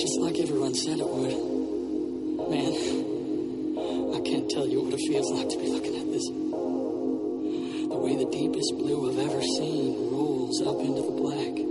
Just like everyone said it would. Man, I can't tell you what it feels like to be looking at this. The way the deepest blue I've ever seen rolls up into the black.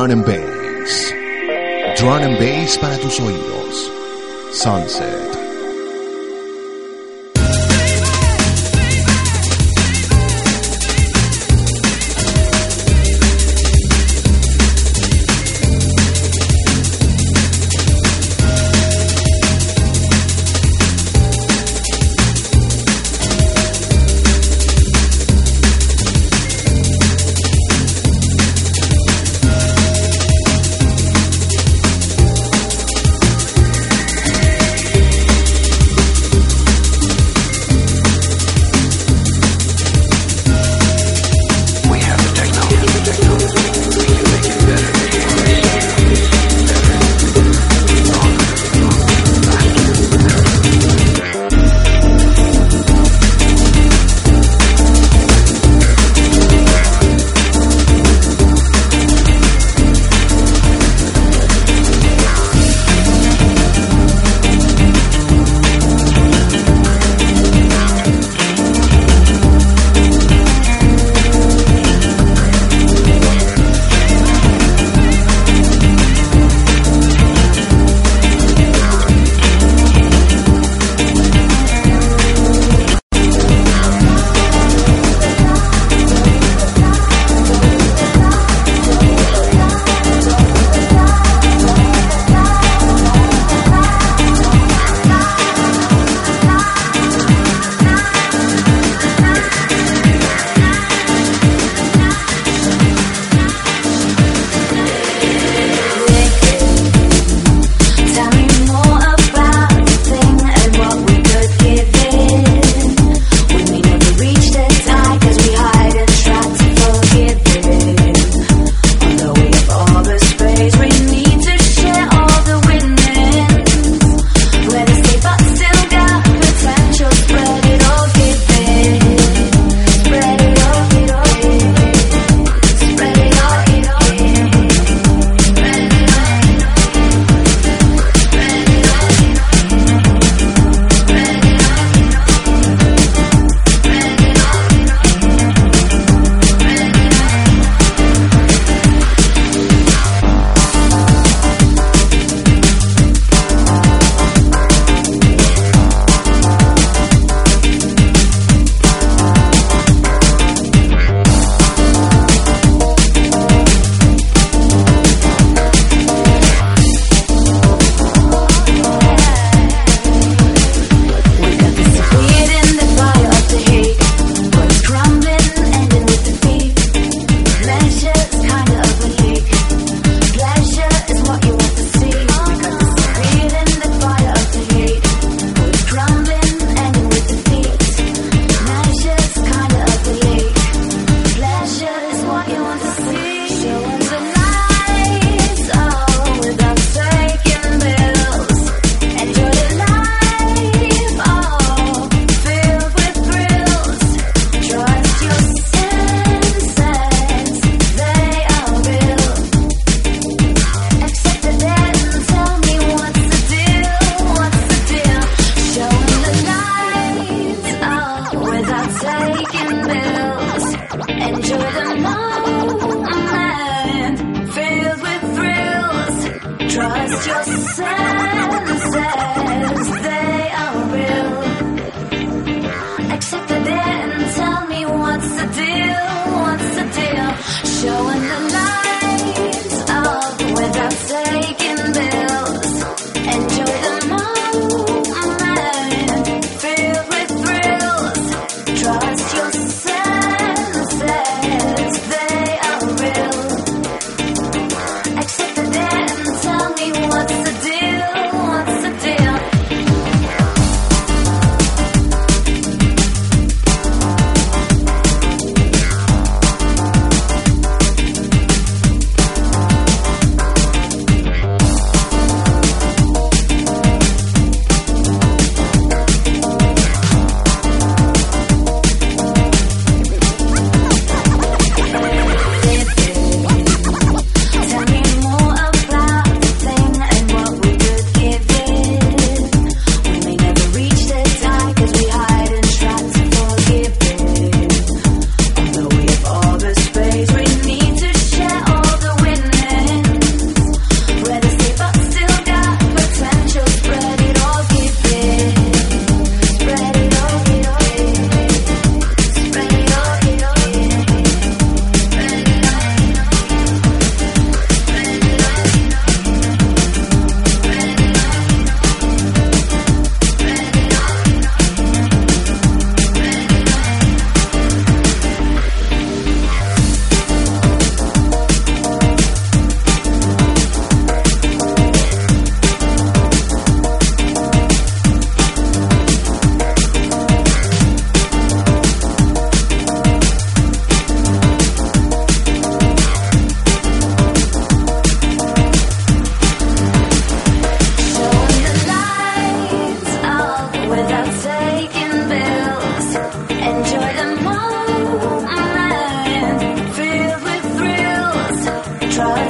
Drone and Bass. Drone and Bass para tus oídos. Sunset.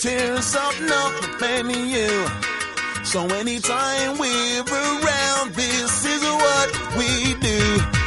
tears up nothing many you. So anytime we're around, this is what we do.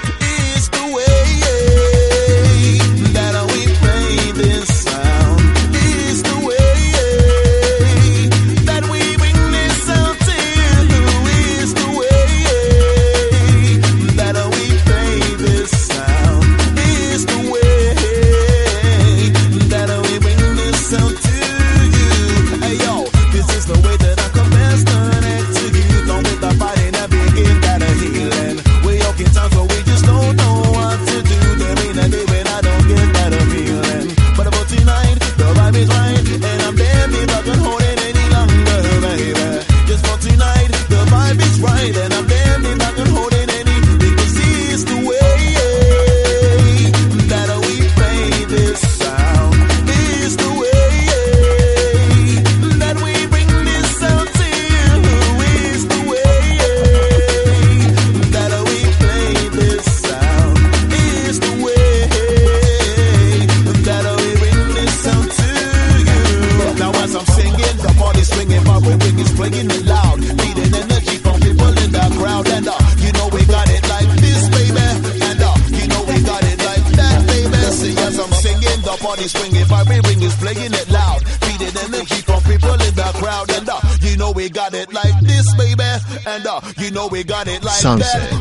Sunset.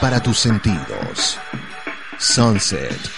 Para tus sentidos. Sunset.